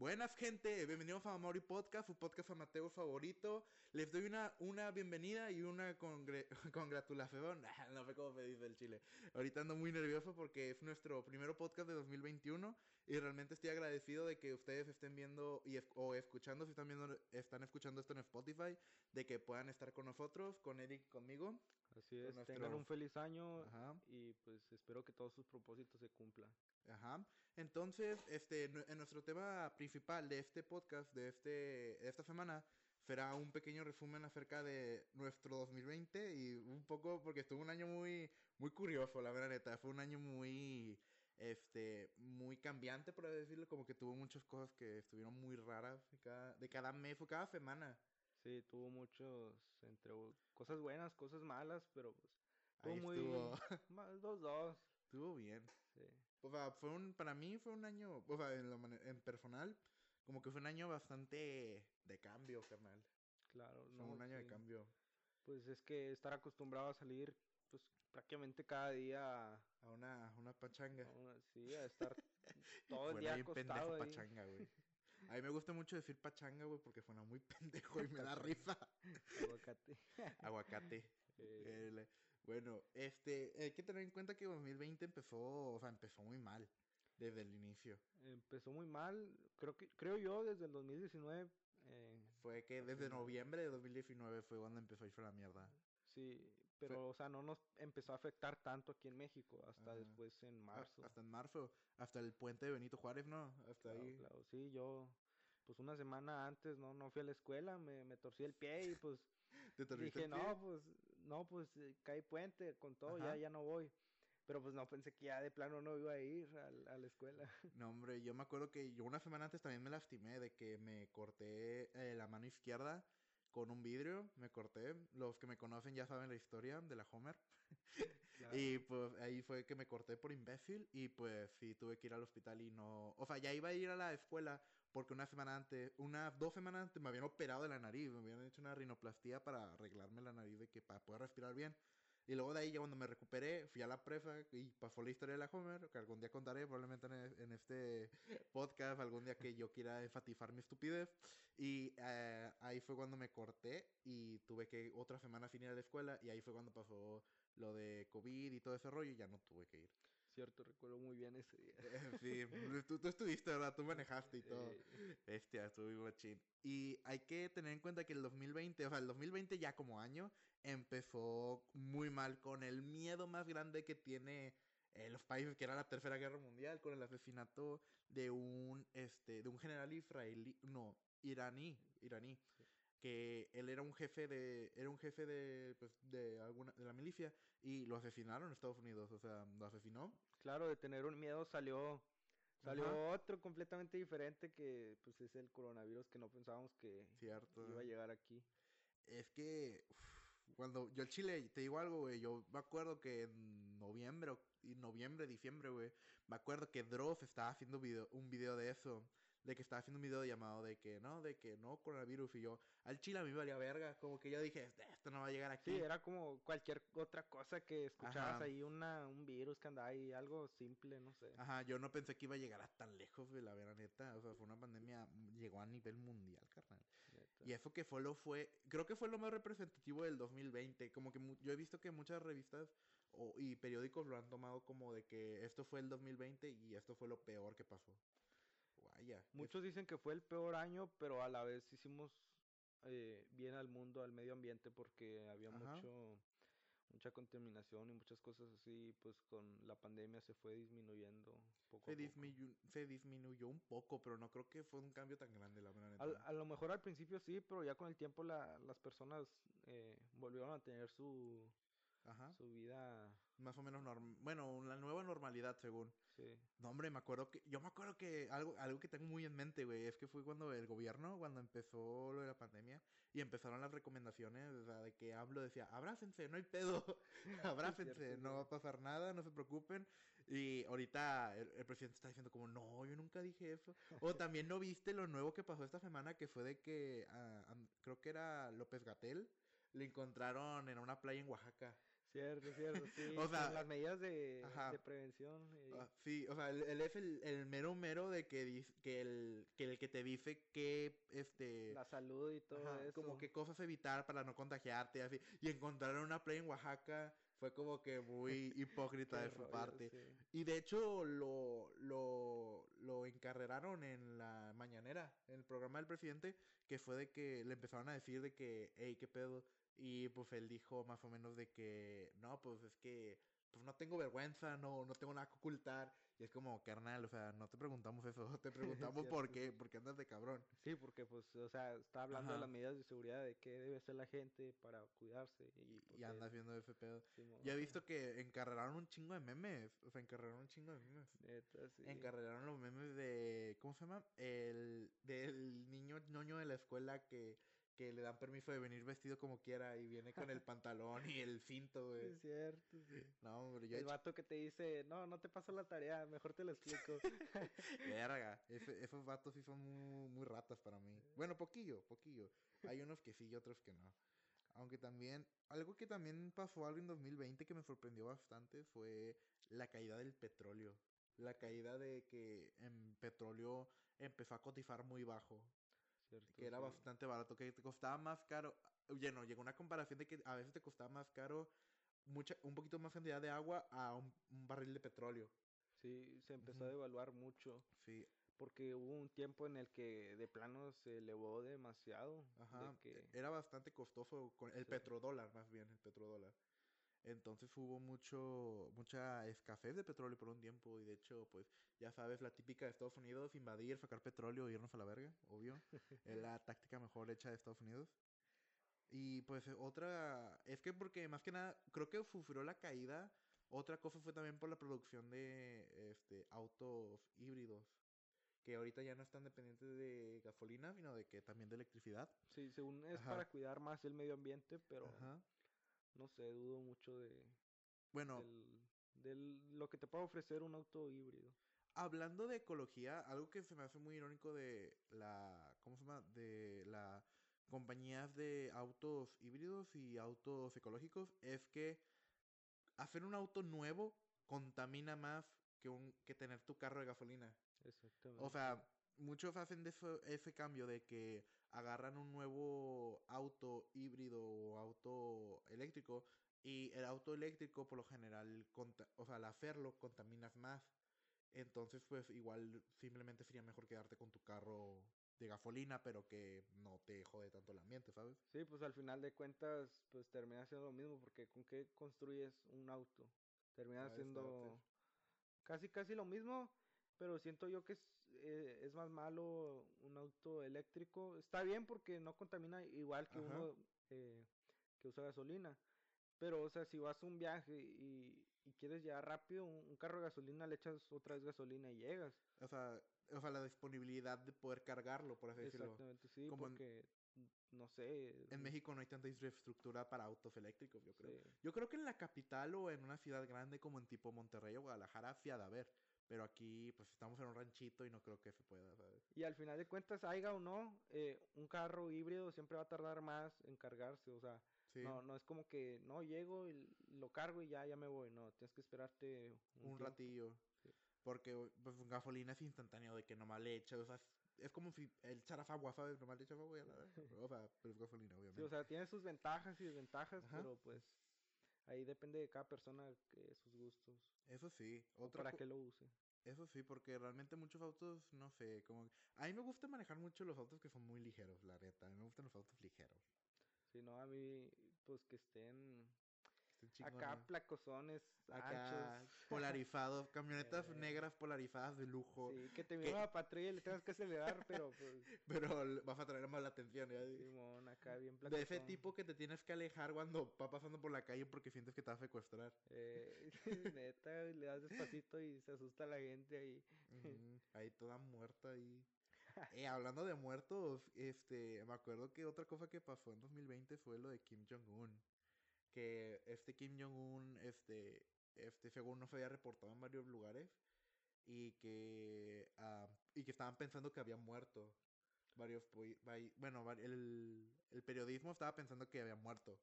Buenas gente, bienvenidos a Mauri Podcast, su podcast amateur favorito. Les doy una, una bienvenida y una congre congratulación. no sé cómo me dice el chile. Ahorita ando muy nervioso porque es nuestro primer podcast de 2021 y realmente estoy agradecido de que ustedes estén viendo y o escuchando, si están viendo, están escuchando esto en Spotify, de que puedan estar con nosotros, con Eric, conmigo. Así es, tengan un feliz año y pues espero que todos sus propósitos se cumplan. Ajá. Entonces, este, en nuestro tema principal de este podcast, de, este, de esta semana, será un pequeño resumen acerca de nuestro 2020 y un poco porque estuvo un año muy, muy curioso, la verdad neta. Fue un año muy, este, muy cambiante, por decirlo, como que tuvo muchas cosas que estuvieron muy raras de cada, de cada mes o cada semana. Sí, tuvo muchos, entre cosas buenas, cosas malas, pero pues... Ahí muy... Estuvo. Dos, dos. Estuvo bien. Sí. O sea, fue un, para mí fue un año, o sea, en, en personal, como que fue un año bastante de cambio, carnal. Claro, fue un año de cambio. Pues es que estar acostumbrado a salir, pues prácticamente cada día. A una, una pachanga. sí, a estar todo el día acostado ahí. pachanga, güey. A mí me gusta mucho decir pachanga, güey, porque suena muy pendejo y me da risa. Aguacate. Aguacate. Eh. Bueno, este, hay que tener en cuenta que 2020 empezó, o sea, empezó muy mal desde el inicio. Empezó muy mal, creo que, creo yo, desde el 2019. Eh, fue que desde noviembre de 2019 fue cuando empezó a irse la mierda. Sí, pero, o sea, no nos empezó a afectar tanto aquí en México, hasta después en marzo. Hasta en marzo, hasta el puente de Benito Juárez, ¿no? Hasta ahí. Claro, sí, yo, pues una semana antes, ¿no? No fui a la escuela, me, me torcí el pie y pues Dije, no, pues, no, pues eh, cae puente con todo, ya, ya no voy. Pero pues no pensé que ya de plano no iba a ir a, la escuela. No, hombre, yo me acuerdo que yo una semana antes también me lastimé de que me corté eh, la mano izquierda con un vidrio, me corté. Los que me conocen ya saben la historia de la Homer. y pues ahí fue que me corté por imbécil y pues sí, tuve que ir al hospital y no... O sea, ya iba a ir a la escuela porque una semana antes, unas dos semanas antes me habían operado de la nariz, me habían hecho una rinoplastía para arreglarme la nariz de que para poder respirar bien. Y luego de ahí, ya cuando me recuperé, fui a la presa y pasó la historia de la Homer, que algún día contaré, probablemente en, este podcast, algún día que yo quiera enfatizar mi estupidez. Y eh, ahí fue cuando me corté y tuve que otra semana finir la escuela y ahí fue cuando pasó lo de COVID y todo ese rollo y ya no tuve que ir. Cierto, recuerdo muy bien ese día. sí, tú, tú, estuviste, ¿verdad? Tú manejaste y todo. Bestia, estuve machín. Y hay que tener en cuenta que el 2020, o sea, el 2020 ya como año, empezó muy mal con el miedo más grande que tiene eh, los países, que era la Tercera Guerra Mundial, con el asesinato de un, este, de un general israelí, no, iraní, iraní. Que él era un jefe de era un jefe de pues, de alguna de la milicia y lo asesinaron en Estados Unidos, o sea, lo asesinó. Claro, de tener un miedo salió Salió otro completamente diferente que pues es el coronavirus que no pensábamos que iba a llegar aquí. Es que cuando yo el Chile, te digo algo, güey, yo me acuerdo que en noviembre, noviembre, diciembre, güey, me acuerdo que Dross estaba haciendo video, un video de eso de que estaba haciendo un video llamado de que no, de que no coronavirus y yo al chile a mí me valía verga, como que yo dije, esto no va a llegar aquí. Sí, era como cualquier otra cosa que escuchabas ahí, una, un virus que andaba ahí, algo simple, no sé. Ajá, yo no pensé que iba a llegar a tan lejos, de la vera neta, o sea, fue una pandemia, llegó a nivel mundial, carnal. Y eso que fue lo fue, creo que fue lo más representativo del 2020, como que yo he visto que muchas revistas y periódicos lo han tomado como de que esto fue el 2020 y esto fue lo peor que pasó. Muchos dicen que fue el peor año, pero a la vez hicimos eh, bien al mundo, al medio ambiente, porque había mucho mucha contaminación y muchas cosas así, pues con la pandemia se fue disminuyendo poco se, Disminuyó, se disminuyó un poco, pero no creo que fue un cambio tan grande, la verdad. A, lo mejor al principio sí, pero ya con el tiempo la, las personas eh, volvieron a tener su, Ajá. su vida más o menos normal. Bueno, la nueva normalidad, según. Sí. No, hombre, me acuerdo que. Yo me acuerdo que algo, algo que tengo muy en mente, güey, es que fue cuando el gobierno, cuando empezó lo de la pandemia, y empezaron las recomendaciones, o sea, de que hablo, decía, abrácense, no hay pedo, abrácense, no va a pasar nada, no se preocupen. Y ahorita el, presidente está diciendo, como, no, yo nunca dije eso. O también no viste lo nuevo que pasó esta semana, que fue de que, ah, creo que era López Gatel, le encontraron en una playa en Oaxaca. Cierto, cierto, sí. o sea, las medidas de, de prevención. Ah, sí, o sea, él, es el, el, mero mero de que, que, el, que el que te dice que, este... La salud y todo eso. Como qué cosas evitar para no contagiarte, así. Y encontrar una playa en Oaxaca fue como que muy hipócrita de su parte. Y de hecho lo, lo, lo encarreraron en la mañanera, en el programa del presidente, que fue de que le empezaron a decir de que, hey, qué pedo. Y pues él dijo más o menos de que, no, pues es que pues no tengo vergüenza, no, no tengo nada que ocultar. Y es como, carnal, o sea, no te preguntamos eso, te preguntamos por qué, por qué andas de cabrón. Sí, porque pues, o sea, está hablando de las medidas de seguridad, de qué debe hacer la gente para cuidarse. Y, y andas viendo ese pedo. ya he visto que encarreraron un chingo de memes, o sea, encarreraron un chingo de memes. Encarreraron los memes de, ¿cómo se llama? El, del niño ñoño de la escuela que que le dan permiso de venir vestido como quiera y viene con el pantalón y el cinto, güey. Es cierto, sí. No, hombre, yo El vato que te dice, no, no te paso la tarea, mejor te lo explico. Verga, esos vatos sí son muy, ratas para mí. Bueno, poquillo, poquillo. Hay unos que sí y otros que no. Aunque también, algo que también pasó algo en 2020 que me sorprendió bastante fue la caída del petróleo. La caída de que en petróleo empezó a cotizar muy bajo que era bastante barato, que te costaba más caro. Oye, no, llegó una comparación de que a veces te costaba más caro mucha, un poquito más cantidad de agua a un, barril de petróleo. Sí, se empezó a devaluar mucho. Sí. Porque hubo un tiempo en el que de plano se elevó demasiado. Ajá. Era bastante costoso con el petrodólar, más bien, el petrodólar. Entonces hubo mucho, mucha escasez de petróleo por un tiempo y de hecho, pues ya sabes, la típica de Estados Unidos, invadir, sacar petróleo y irnos a la verga, obvio. es la táctica mejor hecha de Estados Unidos. Y pues otra, es que porque más que nada, creo que sufrió la caída. Otra cosa fue también por la producción de este, autos híbridos que ahorita ya no están dependientes de gasolina, sino de que también de electricidad. Sí, según es para cuidar más el medio ambiente, pero no sé, dudo mucho de... Bueno. de lo que te puede ofrecer un auto híbrido. Hablando de ecología, algo que se me hace muy irónico de la... ¿Cómo se llama? De la compañías de autos híbridos y autos ecológicos es que hacer un auto nuevo contamina más que, un, que tener tu carro de gasolina. Exactamente. O sea, muchos hacen de ese cambio de que agarran un nuevo auto híbrido o auto eléctrico y el auto eléctrico por lo general, o sea, al hacerlo contaminas más. Entonces, pues igual simplemente sería mejor quedarte con tu carro de gasolina, pero que no te jode tanto el ambiente, ¿sabes? Sí, pues al final de cuentas, pues termina siendo lo mismo, porque ¿con qué construyes un auto? Termina siendo casi, casi lo mismo, pero siento yo que es, eh, es más malo un auto eléctrico. Está bien porque no contamina igual que uno eh, que usa gasolina. Pero, o sea, si vas a un viaje y, quieres llegar rápido, un, carro de gasolina le echas otra vez gasolina y llegas. O sea, o sea la disponibilidad de poder cargarlo, por así decirlo. Exactamente, sí, porque, no sé. En México no hay tanta infraestructura para autos eléctricos, yo creo. Yo creo que en la capital o en una ciudad grande como en tipo Monterrey o Guadalajara, ha de haber. Pero aquí, pues estamos en un ranchito y no creo que se pueda, ¿sabes? Y al final de cuentas, haya o no, eh, un carro híbrido siempre va a tardar más en cargarse. O sea, no, no es como que, no, llego y lo cargo y ya, ya me voy. No, tienes que esperarte un, ratillo. Porque pues, gasolina es instantáneo, de que nomás le echas, o sea, es como si el echaras agua, ¿sabes? Nomás le echas agua y a la. O sea, pero es gasolina, obviamente. Sí, o sea, tiene sus ventajas y desventajas, pero pues Ahí depende de cada persona que sus gustos. Eso sí. Otra para que lo use. Eso sí, porque realmente muchos autos, no sé, como... A mí me gusta manejar mucho los autos que son muy ligeros, la neta. A mí me gustan los autos ligeros. Sí, no, a mí, pues que estén Acá placosones Acá, polarizados, camionetas eh. negras polarizadas de lujo. Sí, que te viene a patrulla y le tengas que acelerar, pero pues... pero vas a traer más la atención, ¿ya? Simón, acá bien De ese tipo que te tienes que alejar cuando va pasando por la calle porque sientes que te va a secuestrar. Eh, neta, le das despacito y se asusta la gente ahí. ahí toda muerta ahí. eh, hablando de muertos, este, me acuerdo que otra cosa que pasó en 2020 fue lo de Kim Jong-un que este Kim Jong-un, este, este, según no se había reportado en varios lugares y que, ah, y que estaban pensando que había muerto. Varios, bueno, el, el periodismo estaba pensando que había muerto.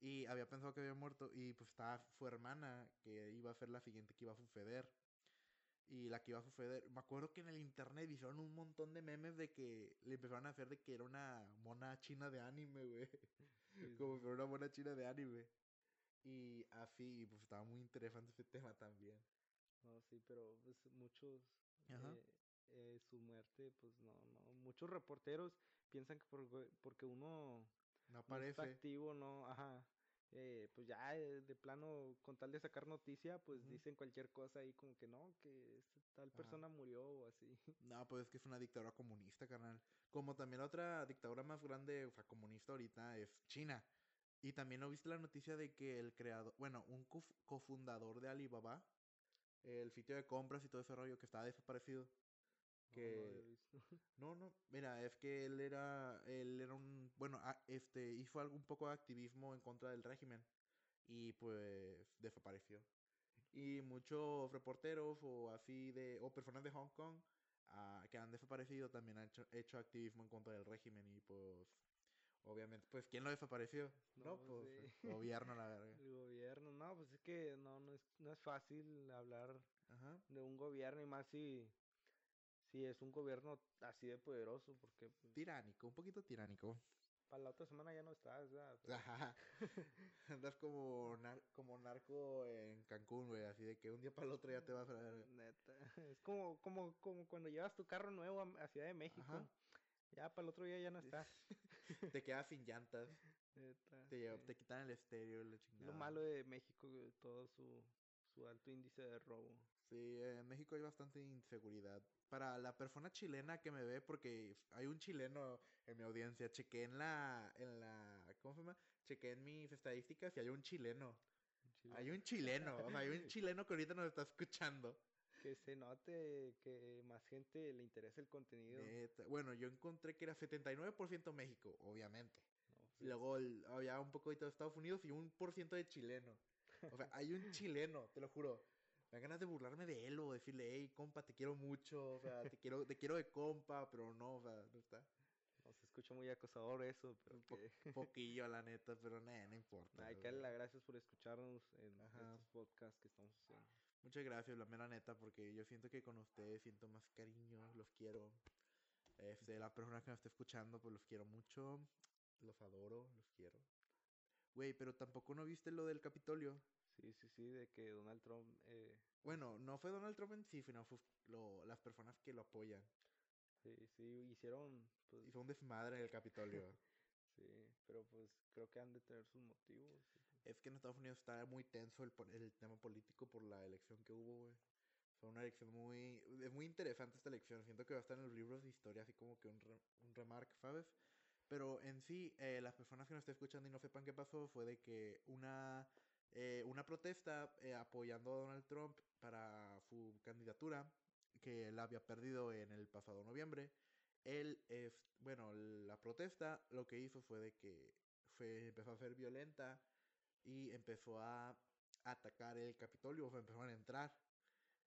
Y había pensado que había muerto y pues estaba su hermana que iba a ser la siguiente que iba a suceder. Y la que iba a suceder. Me acuerdo que en el internet hicieron un montón de memes de que le empezaron a hacer de que era una mona china de anime, güey. Como si fuera una mona china de anime. Y así, pues estaba muy interesante ese tema también. No, sí, pero pues muchos. Eh, eh, su muerte, pues no, no. Muchos reporteros piensan que por, porque uno no aparece. activo, no, ajá. Eh, pues ya eh, de plano, con tal de sacar noticia, pues dicen cualquier cosa ahí como que no, que tal persona murió o así. No, pues es que es una dictadura comunista, carnal. Como también la otra dictadura más grande, o sea, comunista ahorita es China. Y también no viste la noticia de que el creador, bueno, un cofundador de Alibaba, el sitio de compras y todo ese rollo que estaba desaparecido. Que no, no, mira, es que él era él era un bueno, este hizo algún poco de activismo en contra del régimen y pues desapareció. Y muchos reporteros o así de o personas de Hong Kong ah, que han desaparecido también han hecho, hecho, activismo en contra del régimen y pues obviamente pues quién lo desapareció? No, pues el gobierno la verdad. El gobierno, no, pues es que no no es, no es fácil hablar de un gobierno y más si Sí, es un gobierno así de poderoso, porque... Pues, tiránico, un poquito tiránico. Para la otra semana ya no estás, Andas como, como narco en Cancún, güey, así de que un día para el otro ya te vas a ver. Neta. Es como, como, como cuando llevas tu carro nuevo a, Ciudad de México. Ya para el otro día ya no estás. te quedas sin llantas. Te, te quitan el estéreo, la chingada. Lo malo de México, todo su, su alto índice de robo. Sí, en México hay bastante inseguridad para la persona chilena que me ve, porque hay un chileno en mi audiencia, chequé en la, en la, ¿cómo se llama? Chequé en mis estadísticas y hay un chileno. Hay un chileno, o sea, hay un chileno que ahorita nos está escuchando. Que se note que más gente le interesa el contenido. Bueno, yo encontré que era 79% México, obviamente. y Luego había un poco de Estados Unidos y un por ciento de chileno. O sea, hay un chileno, te lo juro me da ganas de burlarme de él o decirle, hey, compa, te quiero mucho, o sea, te quiero, te quiero de compa, pero no, o sea, no está. No se escucha muy acosador eso, pero Un poquillo, la neta, pero no, no importa. hay que darle las gracias por escucharnos en estos podcasts que estamos haciendo. Muchas gracias, la mera neta, porque yo siento que con ustedes siento más cariño, los quiero. Este, la persona que me está escuchando, pues los quiero mucho, los adoro, los quiero. Güey, pero tampoco no viste lo del Capitolio. Sí, sí, sí, de que Donald Trump... Eh, bueno, no fue Donald Trump en sí, sino fue las personas que lo apoyan. Sí, sí, hicieron... Pues... Hizo un desmadre en el Capitolio. sí, pero pues creo que han de tener sus motivos. Es que en Estados Unidos está muy tenso el, el tema político por la elección que hubo, güey. Fue una elección muy... Es muy interesante esta elección. Siento que va a estar en los libros de historia, así como que un, un remark, ¿sabes? Pero en sí, eh, las personas que nos estén escuchando y no sepan qué pasó fue de que una eh, una protesta eh, apoyando a Donald Trump para su candidatura, que él había perdido en el pasado noviembre. Él, bueno, la protesta lo que hizo fue de que fue, empezó a ser violenta y empezó a atacar el Capitolio, o empezaron a entrar.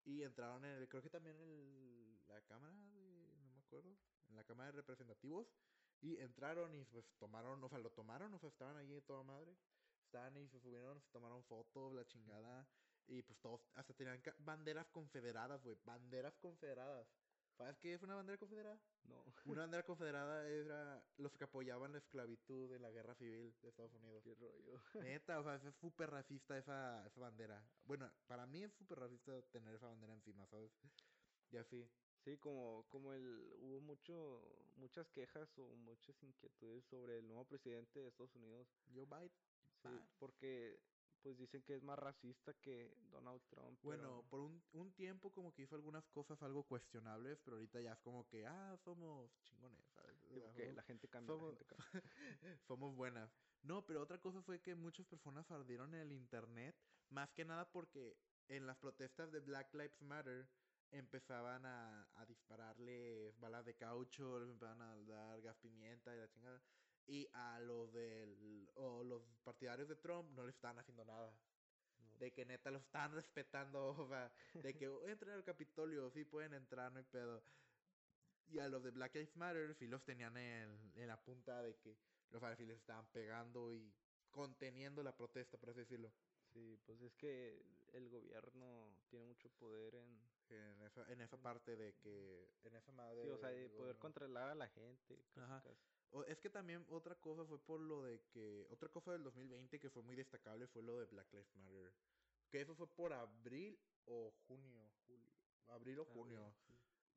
Y entraron en el, creo que también en la Cámara de, no me acuerdo, en la Cámara de Representativos. Y entraron y pues tomaron, o sea, lo tomaron, o sea, estaban allí toda madre y se subieron, se tomaron fotos, la chingada. Y pues todos, hasta tenían banderas confederadas, güey. Banderas confederadas. ¿Sabes qué es una bandera confederada? No. Una bandera confederada era los que apoyaban la esclavitud en la guerra civil de Estados Unidos. Qué rollo. Neta, o sea, es súper racista esa, esa bandera. Bueno, para mí es súper racista tener esa bandera encima, ¿sabes? Y así. Sí, como, como el, hubo mucho, muchas quejas o muchas inquietudes sobre el nuevo presidente de Estados Unidos. Joe Biden. Porque pues dicen que es más racista que Donald Trump. Bueno, por un, un, tiempo como que hizo algunas cosas algo cuestionables, pero ahorita ya es como que, ah, somos chingones, ¿sabes? la gente cambia. Somos, somos buenas. No, pero otra cosa fue que muchas personas ardieron en el internet, más que nada porque en las protestas de Black Lives Matter empezaban a, a dispararle balas de caucho, les empezaban a dar gas pimienta y la chingada. Y a los del, o los partidarios de Trump no le estaban haciendo nada. De que neta lo están respetando, o sea, de que entren al Capitolio, sí pueden entrar, no hay pedo. Y a los de Black Lives Matter sí los tenían en, en la punta de que los alfiles estaban pegando y conteniendo la protesta, por así decirlo. Sí, pues es que el gobierno tiene mucho poder en, En esa, en esa parte de que. En esa madre. Sí, o sea, de poder controlar a la gente. Ajá. Es que también otra cosa fue por lo de que. Otra cosa del 2020 que fue muy destacable fue lo de Black Lives Matter. Que eso fue por abril o junio. Julio, abril o junio.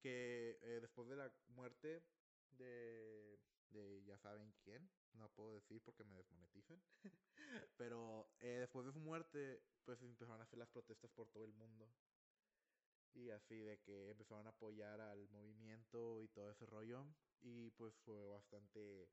Que eh, después de la muerte de. de ya saben quién. No puedo decir porque me desmonetizan. Pero eh, después de su muerte, pues empezaron a hacer las protestas por todo el mundo. Y así de que empezaron a apoyar al movimiento y todo ese rollo. Y pues fue bastante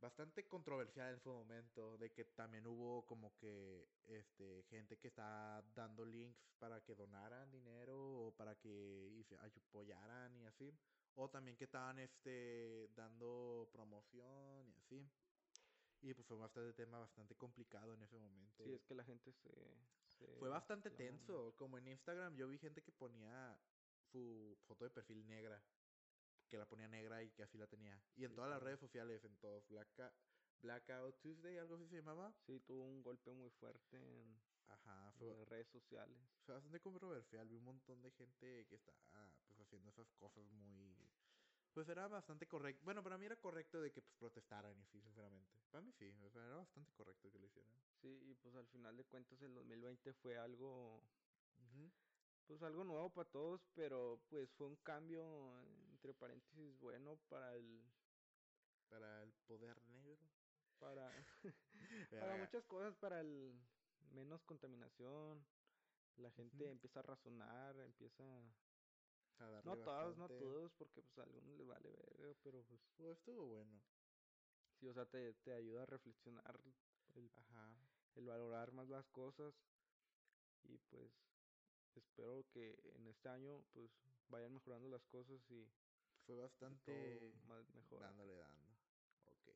bastante controversial en su momento de que también hubo como que este gente que está dando links para que donaran dinero o para que apoyaran y así o también que estaban este dando promoción y así y pues fue bastante tema bastante complicado en ese momento sí es que la gente se, fue bastante tenso como en Instagram yo vi gente que ponía su foto de perfil negra que la ponía negra y que así la tenía. Y en todas las redes sociales, en todos, Blackout Tuesday, algo así se llamaba. Sí, tuvo un golpe muy fuerte en, Ajá, fue, redes sociales. Fue bastante controversial, vi un montón de gente que estaba pues, haciendo esas cosas muy... Pues era bastante correcto. Bueno, para mí era correcto de que pues, protestaran y sí, sinceramente. Para mí sí, era bastante correcto que lo hicieran. Sí, y pues al final de cuentas el 2020 fue algo pues algo nuevo para todos, pero pues fue un cambio entre paréntesis bueno para el para el poder negro, para para muchas cosas, para el menos contaminación, la gente empieza a razonar, empieza no todos, no todos, porque pues a algunos les vale ver, pero pues, pues estuvo bueno. Sí, o sea, te, te ayuda a reflexionar el, Ajá. el valorar más las cosas y pues espero que en este año pues vayan mejorando las cosas y fue bastante más mejor. Dándole dando. Ok.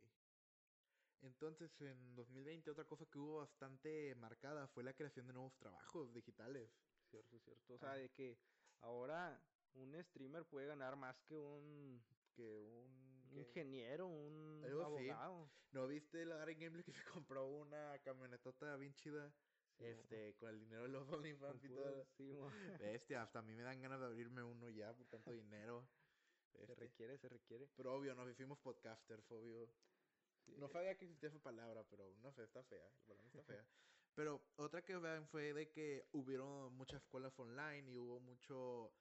Entonces, en 2020 otra cosa que hubo bastante marcada fue la creación de nuevos trabajos digitales. Cierto, cierto. O sea, de que ahora un streamer puede ganar más que un que un ingeniero, un abogado. ¿No viste la Gary Gameplay que se compró una camionetota bien chida? este, con el dinero de los OnlyFans y todo. Sí, Bestia, hasta a mí me dan ganas de abrirme uno ya por tanto dinero. Se este. requiere, se requiere. Pero obvio, nos hicimos podcasters, obvio. No sabía que existía esa palabra, pero no sé, está fea. Para mí está fea. pero otra que vean fue de que hubieron muchas escuelas online y hubo mucho...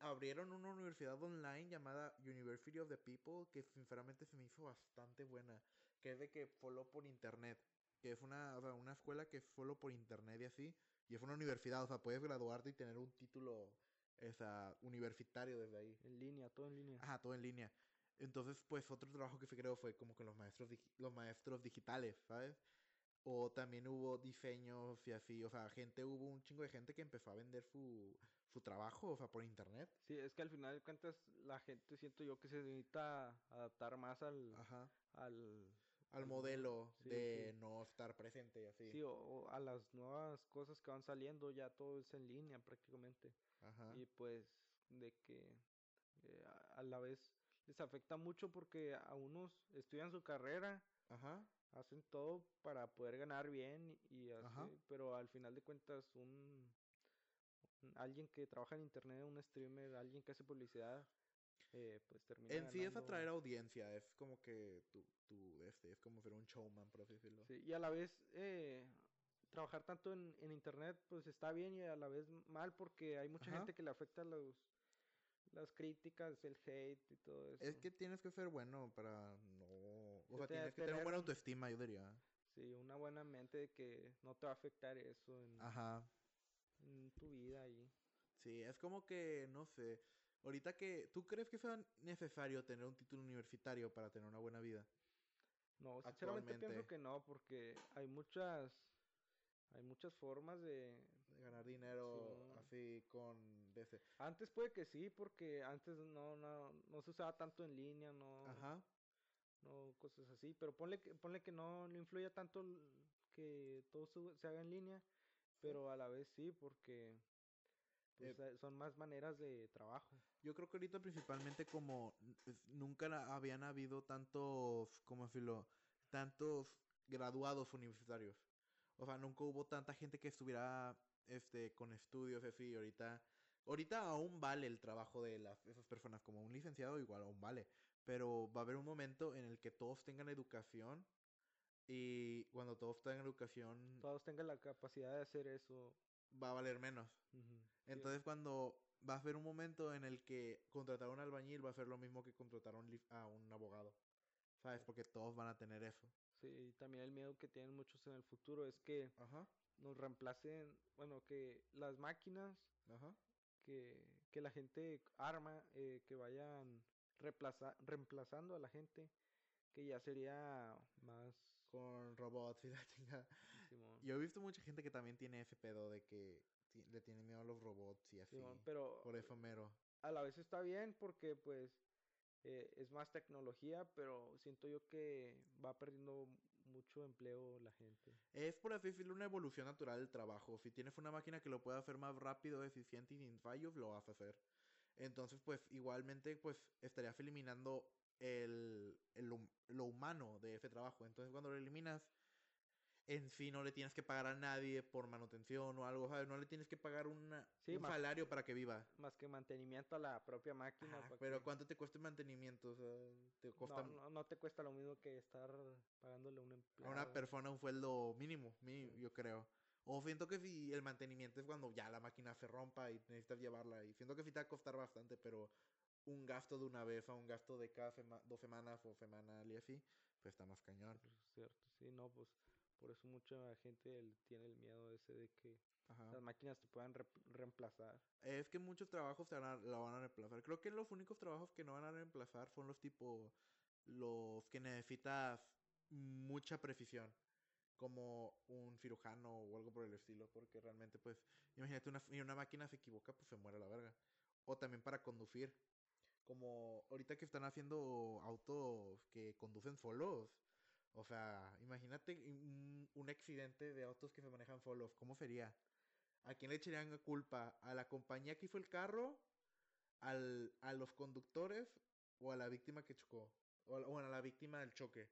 abrieron una universidad online llamada University of the People que sinceramente se me hizo bastante buena. Que es de que follow por internet que es una, o sea, una escuela que solo por internet y así, y es una universidad, o sea, puedes graduarte y tener un título esa, universitario desde ahí. En línea, todo en línea. Ajá, todo en línea. Entonces, pues otro trabajo que se creó fue como con los maestros, los maestros digitales, ¿sabes? O también hubo diseños y así, o sea, gente, hubo un chingo de gente que empezó a vender su, su trabajo, o sea, por internet. Sí, es que al final de cuentas la gente siento yo que se necesita adaptar más al, Ajá. al al modelo de no estar presente y así. Sí, o, a las nuevas cosas que van saliendo, ya todo es en línea prácticamente. Ajá. Y pues de que eh, a la vez les afecta mucho porque a unos estudian su carrera, Ajá. Hacen todo para poder ganar bien y así, pero al final de cuentas un, alguien que trabaja en internet, un streamer, alguien que hace publicidad, eh, pues termina En sí es atraer audiencia, es como que tú, tú este, es como ser un showman, por así decirlo. Sí, y a la vez eh, trabajar tanto en, en, internet, pues está bien y a la vez mal porque hay mucha gente que le afecta los, las críticas, el hate y todo eso. Es que tienes que ser bueno para no... Tienes que tener, una buena autoestima, yo diría. Sí, una buena mente de que no te va a afectar eso en, Ajá. en tu vida y... Sí, es como que, no sé, Ahorita que, ¿tú crees que sea necesario tener un título universitario para tener una buena vida? No, sinceramente pienso que no, porque hay muchas, hay muchas formas de, ganar dinero así con... Antes puede que sí, porque antes no, no, no se usaba tanto en línea, no... Ajá. No, cosas así, pero ponle, ponle que no, no influya tanto que todo se haga en línea, pero a la vez sí, porque pues, eh, son más maneras de trabajo. Yo creo que ahorita principalmente como nunca habían habido tantos, ¿cómo decirlo? Tantos graduados universitarios. O sea, nunca hubo tanta gente que estuviera este, con estudios así. Ahorita ahorita aún vale el trabajo de las, esas personas como un licenciado, igual aún vale. Pero va a haber un momento en el que todos tengan educación y cuando todos tengan educación... Todos tengan la capacidad de hacer eso. Va a valer menos. Entonces cuando va a haber un momento en el que contratar a un albañil va a ser lo mismo que contratar a un, a un abogado. ¿Sabes? Porque todos van a tener eso. Sí, y también el miedo que tienen muchos en el futuro es que nos reemplacen, bueno, que las máquinas Que, que la gente arma, eh, que vayan reemplazando a la gente, que ya sería más... Con robots y la chingada. Yo he visto mucha gente que también tiene ese pedo de que le tiene miedo a los robots y así. pero por eso mero. A la vez está bien porque pues eh, es más tecnología, pero siento yo que va perdiendo mucho empleo la gente. Es por así decirlo una evolución natural del trabajo. Si tienes una máquina que lo pueda hacer más rápido, eficiente y sin fallos, lo vas a hacer. Entonces, pues igualmente, pues estarías eliminando el, lo humano de ese trabajo. Entonces, cuando lo eliminas, en sí no le tienes que pagar a nadie por manutención o algo, ¿sabes? No le tienes que pagar una, un salario para que viva. Más que mantenimiento a la propia máquina. pero ¿cuánto te cuesta el mantenimiento? te no, no, te cuesta lo mismo que estar pagándole a un empleado. A una persona un sueldo mínimo, yo creo. O siento que si el mantenimiento es cuando ya la máquina se rompa y necesitas llevarla. Y siento que sí te va a costar bastante, pero un gasto de una vez a un gasto de cada dos semanas o semanal y así, pues está más cañón. Cierto, sí, no, pues por eso mucha gente tiene el miedo ese de que las máquinas te puedan reemplazar. Es que muchos trabajos te van la van a reemplazar. Creo que los únicos trabajos que no van a reemplazar son los tipo los que necesitas mucha precisión como un cirujano o algo por el estilo, porque realmente pues imagínate una, una máquina se equivoca, pues se muere la verga. O también para conducir, como ahorita que están haciendo autos que conducen solos, o sea, imagínate un, accidente de autos que se manejan solos. ¿Cómo sería? ¿A quién le echarían la culpa? ¿A la compañía que hizo el carro? Al, ¿A los conductores? ¿O a la víctima que chocó? ¿O a, la víctima del choque?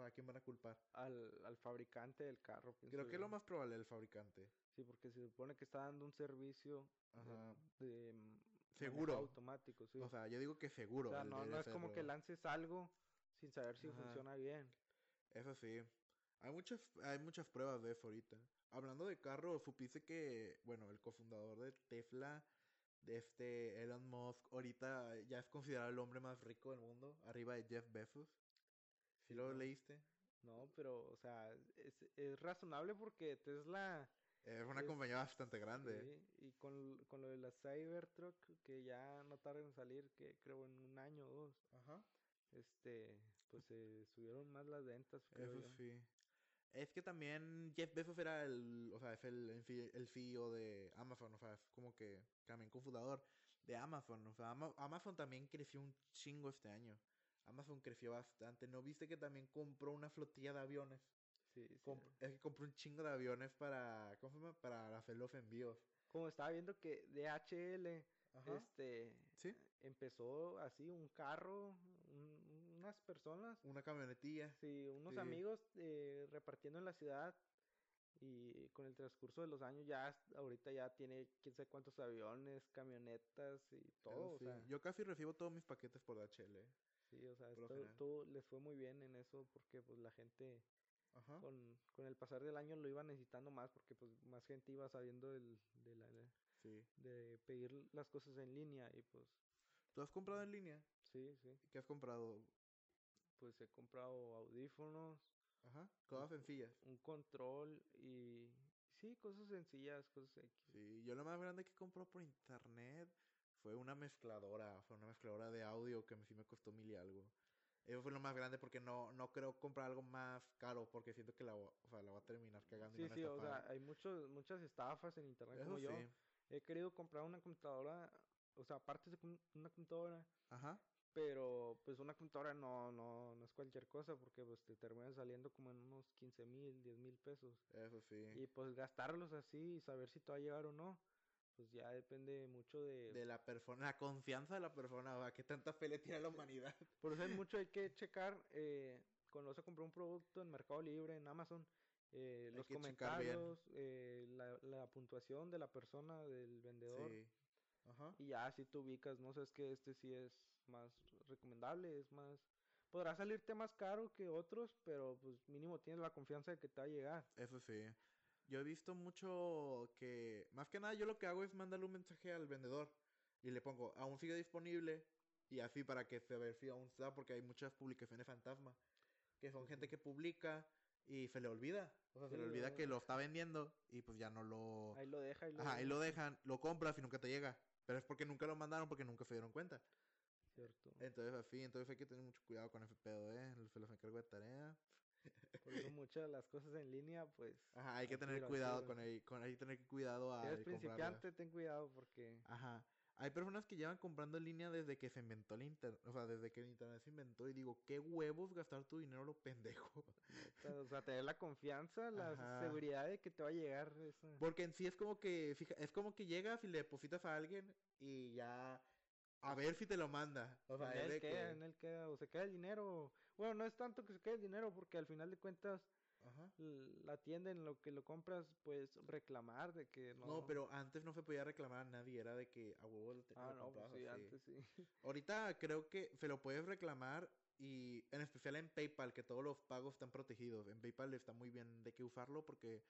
¿A quién van a culpar? Al, fabricante del carro. Creo que es lo más probable, el fabricante. Sí, porque se supone que está dando un servicio de, seguro automático, sí. O sea, yo digo que seguro. O sea, no, no es como que lances algo sin saber si funciona bien. Eso sí. Hay muchas, hay muchas pruebas de eso ahorita. Hablando de carros, supiste que, bueno, el cofundador de Tesla, de este Elon Musk, ahorita ya es considerado el hombre más rico del mundo, arriba de Jeff Bezos. ¿Sí lo leíste? No, pero, o sea, es, es razonable porque Tesla... Es una compañía bastante grande. Sí, y con, con, lo de la Cybertruck, que ya no tarda en salir, que creo en un año o dos. Ajá este, pues se subieron más las ventas. Eso sí. Es que también Jeff Bezos era el, o sea, es el, el CEO de Amazon, o sea, es como que también cofundador de Amazon, o sea, Amazon también creció un chingo este año. Amazon creció bastante. ¿No viste que también compró una flotilla de aviones? Sí, sí. es que compró un chingo de aviones para, ¿cómo se llama? Para hacer los envíos. Como estaba viendo que DHL, este, ¿Sí? empezó así un carro, unas personas. Una camionetilla. Sí, unos amigos eh, repartiendo en la ciudad. Y con el transcurso de los años ya ahorita ya tiene quién sabe cuántos aviones, camionetas y todo. Yo casi recibo todos mis paquetes por DHL. Sí, o sea, todo, les fue muy bien en eso porque pues la gente Con, con el pasar del año lo iba necesitando más porque pues más gente iba sabiendo el, de, la, de pedir las cosas en línea y pues... ¿Tú has comprado en línea? Sí, sí. ¿Qué has comprado? Pues he comprado audífonos. Ajá, cosas sencillas. Un control y... Sí, cosas sencillas, cosas X. Sí, yo lo más grande que compró por internet fue una mezcladora, fue una mezcladora de audio que sí me costó mil y algo. Eso fue lo más grande porque no, no creo comprar algo más caro porque siento que la, o sea, la voy a terminar cagando. Sí, sí, o sea, hay muchos, muchas estafas en internet como yo. He querido comprar una computadora, o sea, aparte de una computadora. Ajá. Pero pues una computadora no, no, no es cualquier cosa porque pues te terminan saliendo como en unos 15 mil, 10 mil pesos. Eso sí. Y pues gastarlos así y saber si te va a llegar o no, pues ya depende mucho de... De la persona, la confianza de la persona, ¿va? ¿Qué tanta fe le tiene a la humanidad? Por eso hay mucho, hay que checar, eh, cuando vas a comprar un producto en Mercado Libre, en Amazon, eh, los comentarios, eh, la, la, puntuación de la persona, del vendedor. Sí. Y ya si tú ubicas, no sabes que este sí es más recomendable, es más... Podrá salirte más caro que otros, pero pues mínimo tienes la confianza de que te va a llegar. Eso sí. Yo he visto mucho que, más que nada, yo lo que hago es mandarle un mensaje al vendedor y le pongo, aún sigue disponible, y así para que se vea si aún está, porque hay muchas publicaciones fantasma, que son gente que publica y se le olvida. O sea, se le olvida que lo está vendiendo y pues ya no lo... Ahí lo deja. Ahí lo, Ajá, ahí lo dejan, lo compras y nunca te llega. Pero es porque nunca lo mandaron porque nunca se dieron cuenta. Cierto. Entonces así, entonces hay que tener mucho cuidado con ese pedo, ¿eh? Se los encargo de tarea. Por eso muchas de las cosas en línea, pues... Ajá, hay que tener cuidado con ahí, con ahí tener cuidado a... Si eres principiante, ten cuidado porque... Ajá. Hay personas que llevan comprando en línea desde que se inventó el internet, o sea, desde que el internet se inventó y digo, qué huevos gastar tu dinero lo pendejo. O sea, tener la confianza, la seguridad de que te va a llegar. Porque en sí es como que, fija, es como que llegas y le depositas a alguien y ya a ver si te lo manda. O sea, en él queda, en él queda, o se queda el dinero. Bueno, no es tanto que se quede el dinero porque al final de cuentas la tienda en lo que lo compras, pues reclamar de que no. No, pero antes no se podía reclamar a nadie, era de que a huevo lo Ah, no, pues sí, antes sí. Ahorita creo que se lo puedes reclamar y en especial en PayPal, que todos los pagos están protegidos. En PayPal está muy bien de qué usarlo porque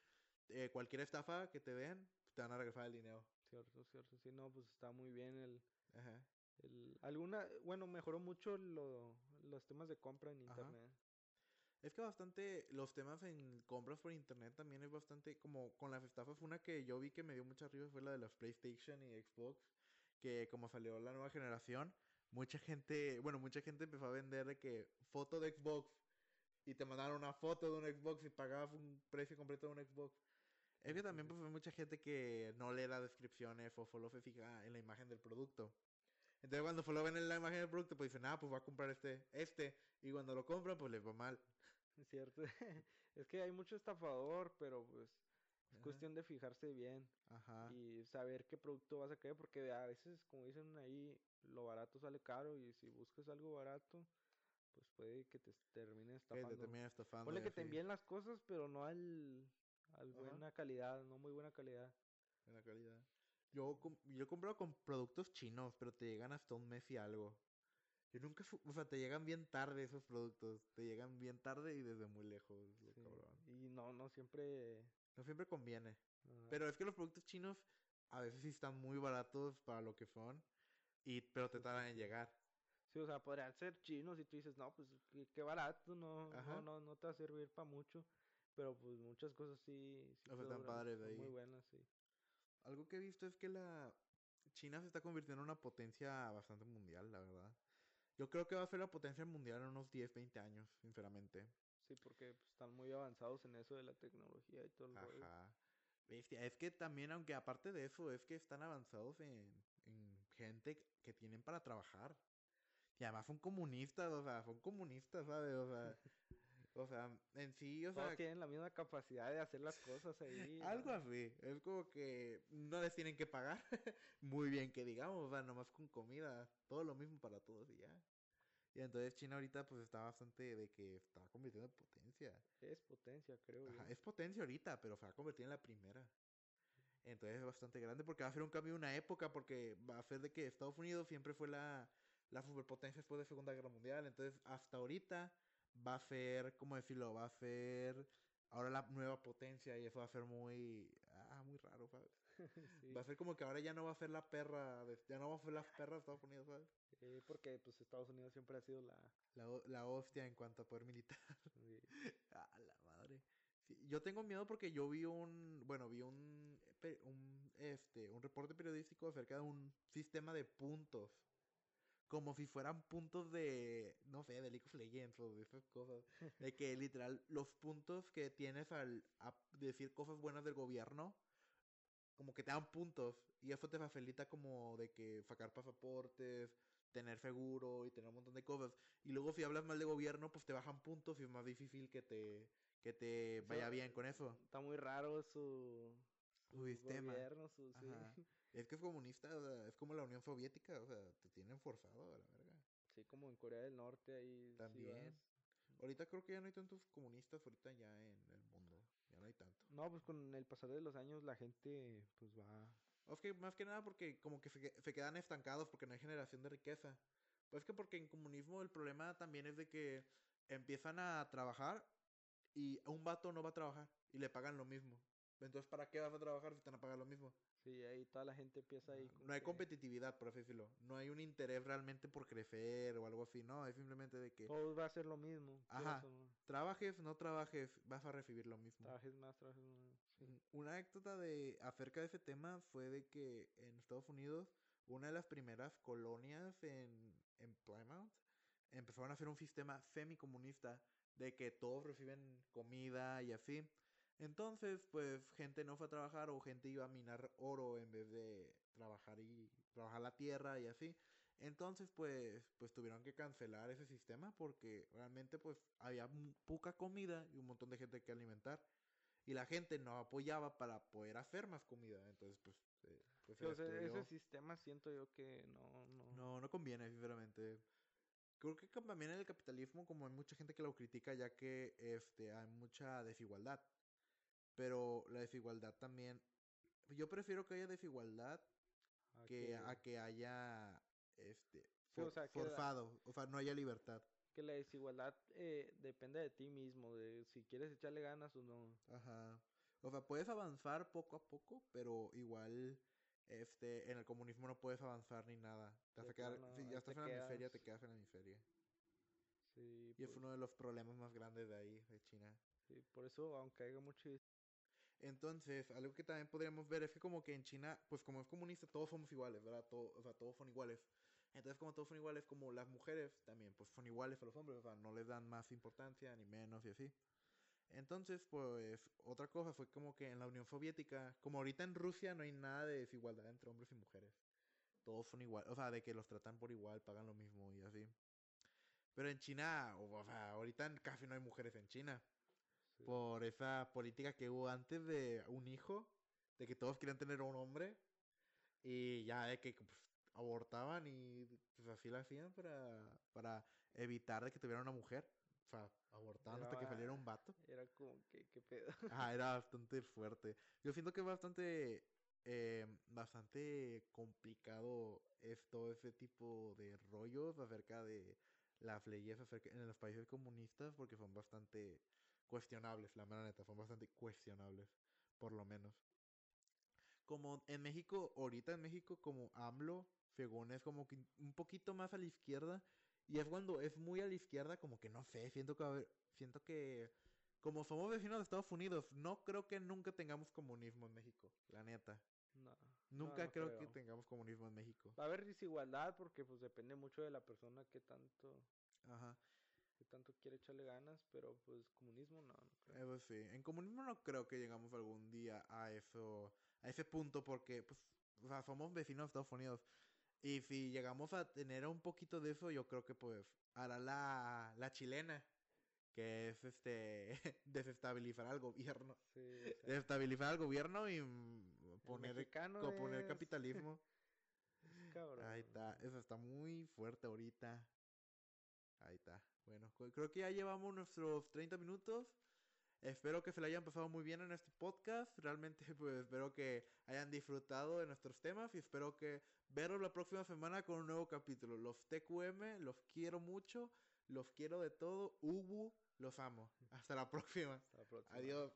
eh, cualquier estafa que te den, te van a regresar el dinero. Cierto, cierto. Sí, no, pues está muy bien el. Ajá. El, alguna, bueno, mejoró mucho lo, los temas de compra en internet. Es que bastante, los temas en compras por internet también es bastante, como con las estafas, una que yo vi que me dio mucha risa fue la de las PlayStation y Xbox, que como salió la nueva generación, mucha gente, bueno, mucha gente empezó a vender de que foto de Xbox y te mandaron una foto de un Xbox y pagabas un precio completo de un Xbox. Es que también pues, mucha gente que no lee las descripciones o solo se fija en la imagen del producto. Entonces cuando solo ven en la imagen del producto, pues dicen, ah, pues voy a comprar este, este. Y cuando lo compran, pues les va mal. Es cierto. es que hay mucho estafador, pero pues es cuestión de fijarse bien. Ajá. Y saber qué producto vas a querer, porque a veces, como dicen ahí, lo barato sale caro y si buscas algo barato, pues puede que te termine estafando. Que te termine estafando. Ponle que te envíen las cosas, pero no al, al buena calidad, no muy buena calidad. Buena calidad. Yo, yo he comprado con productos chinos, pero te llegan hasta un mes y algo. Yo nunca, o sea, te llegan bien tarde esos productos, te llegan bien tarde y desde muy lejos, Y no, no siempre... No siempre conviene. Pero es que los productos chinos a veces sí están muy baratos para lo que son, y, pero te tardan en llegar. Sí, o sea, podrían ser chinos y tú dices, no, pues qué, barato, no, no, no, te va a servir para mucho. Pero pues muchas cosas sí, sí están padres de ahí. Muy buenas, sí. Algo que he visto es que la China se está convirtiendo en una potencia bastante mundial, la verdad. Yo creo que va a ser la potencia mundial en unos 10, 20 años, sinceramente. Sí, porque pues, están muy avanzados en eso de la tecnología y todo el Ajá. Es que también, aunque aparte de eso, es que están avanzados en, gente que tienen para trabajar. Y además son comunistas, o sea, son comunistas, ¿sabes? O sea, o sea, en sí, o sea... tienen la misma capacidad de hacer las cosas ahí. Algo así. Es como que no les tienen que pagar muy bien, que digamos, o sea, nomás con comida. Todo lo mismo para todos y ya. Y entonces China ahorita pues está bastante de que está convirtiendo en potencia. Es potencia, creo. Ajá, es potencia ahorita, pero se va a convertir en la primera. Entonces es bastante grande porque va a ser un cambio de una época porque va a ser de que Estados Unidos siempre fue la, la superpotencia después de Segunda Guerra Mundial. Entonces hasta ahorita va a ser, ¿cómo decirlo? Va a ser ahora la nueva potencia y eso va a ser muy, ah, muy raro, ¿sabes? Va a ser como que ahora ya no va a ser la perra, ya no va a ser las perras de Estados Unidos, ¿sabes? Sí, porque pues Estados Unidos siempre ha sido la... La, hostia en cuanto a poder militar. Sí. ah, la madre. yo tengo miedo porque yo vi un, bueno, vi un, un, este, un reporte periodístico acerca de un sistema de puntos como si fueran puntos de, no sé, de League of Legends o de esas cosas. De que literal los puntos que tienes al decir cosas buenas del gobierno, como que te dan puntos. Y eso te facilita como de que sacar pasaportes, tener seguro y tener un montón de cosas. Y luego si hablas mal de gobierno, pues te bajan puntos y es más difícil que te, que te vaya bien con eso. Está muy raro su, su, sistema. Gobierno, su, Es que es comunista, es como la Unión Soviética, o sea, te tienen forzado a la verga. Sí, como en Corea del Norte ahí. También. ahorita creo que ya no hay tantos comunistas ahorita ya en el mundo, ya no hay tanto. No, pues con el pasar de los años la gente pues va O que más que nada porque como que se, se, quedan estancados porque no hay generación de riqueza. Pues que porque en comunismo el problema también es de que empiezan a trabajar y un vato no va a trabajar y le pagan lo mismo. Entonces, ¿para qué vas a trabajar si te van a pagar lo mismo? Sí, ahí toda la gente empieza ahí. No hay competitividad, por así decirlo. No hay un interés realmente por crecer o algo así, no. Es simplemente de que. Todo va a ser lo mismo. Ajá. Trabajes, no trabajes, vas a recibir lo mismo. Trabajes más, trabajes menos. Una anécdota de acerca de ese tema fue de que en Estados Unidos, una de las primeras colonias en, en Plymouth empezaron a hacer un sistema semicomunista de que todos reciben comida y así. Entonces, pues gente no fue a trabajar o gente iba a minar oro en vez de trabajar y trabajar la tierra y así. Entonces, pues, pues tuvieron que cancelar ese sistema porque realmente pues había poca comida y un montón de gente que alimentar. Y la gente no apoyaba para poder hacer más comida. Entonces, pues, pues ese sistema siento yo que no, no... No, no conviene, sinceramente. Creo que también en el capitalismo, como hay mucha gente que lo critica, ya que este, hay mucha desigualdad. Pero la desigualdad también. Yo prefiero que haya desigualdad que a que haya este forzado, o sea, no haya libertad. Que la desigualdad eh, depende de ti mismo, de si quieres echarle ganas o no. Ajá. O sea, puedes avanzar poco a poco, pero igual este en el comunismo no puedes avanzar ni nada. Te vas a quedar, si ya estás en la miseria, te quedas en la miseria. Sí, y es pues uno de los problemas más grandes de ahí, de China. Sí, por eso, aunque haya mucho entonces, algo que también podríamos ver es que como que en China, pues como es comunista, todos somos iguales, ¿verdad? o sea, todos son iguales. Entonces, como todos son iguales, como las mujeres también, pues son iguales a los hombres, o sea, no les dan más importancia ni menos y así. Entonces, pues, otra cosa fue como que en la Unión Soviética, como ahorita en Rusia no hay nada de desigualdad entre hombres y mujeres. Todos son iguales, o sea, de que los tratan por igual, pagan lo mismo y así. Pero en China, o sea, ahorita casi no hay mujeres en China por esa política que hubo antes de un hijo, de que todos querían tener un hombre y ya de que pues, abortaban y pues así lo hacían para, para evitar de que tuviera una mujer. O sea, abortaban hasta que saliera un vato. Era como que, qué pedo. Ah, era bastante fuerte. Yo siento que es bastante, eh, bastante complicado es todo ese tipo de rollos acerca de las leyes acerca, en los países comunistas porque son bastante cuestionables, la mera neta, son bastante cuestionables, por lo menos. Como en México, ahorita en México, como AMLO, según es como que un poquito más a la izquierda, y es cuando es muy a la izquierda, como que no sé, siento que, siento que, como somos vecinos de Estados Unidos, no creo que nunca tengamos comunismo en México, la neta. No. Nunca creo, que tengamos comunismo en México. Va a haber desigualdad porque pues depende mucho de la persona que tanto. Ajá tanto quiere echarle ganas, pero pues comunismo no. no creo. sí, en comunismo no creo que llegamos algún día a eso, a ese punto, porque pues, o sea, somos vecinos de Estados Unidos. Y si llegamos a tener un poquito de eso, yo creo que pues hará la, la chilena, que es este desestabilizar al gobierno. Sí, desestabilizar al gobierno y poner, poner capitalismo. Ahí está, eso está muy fuerte ahorita. Ahí está. Bueno, creo que ya llevamos nuestros 30 minutos. Espero que se le hayan pasado muy bien en este podcast. Realmente, pues espero que hayan disfrutado de nuestros temas y espero que veros la próxima semana con un nuevo capítulo. Los TQM, los quiero mucho, los quiero de todo. Ubu, los amo. Hasta la próxima. Hasta la próxima. Adiós.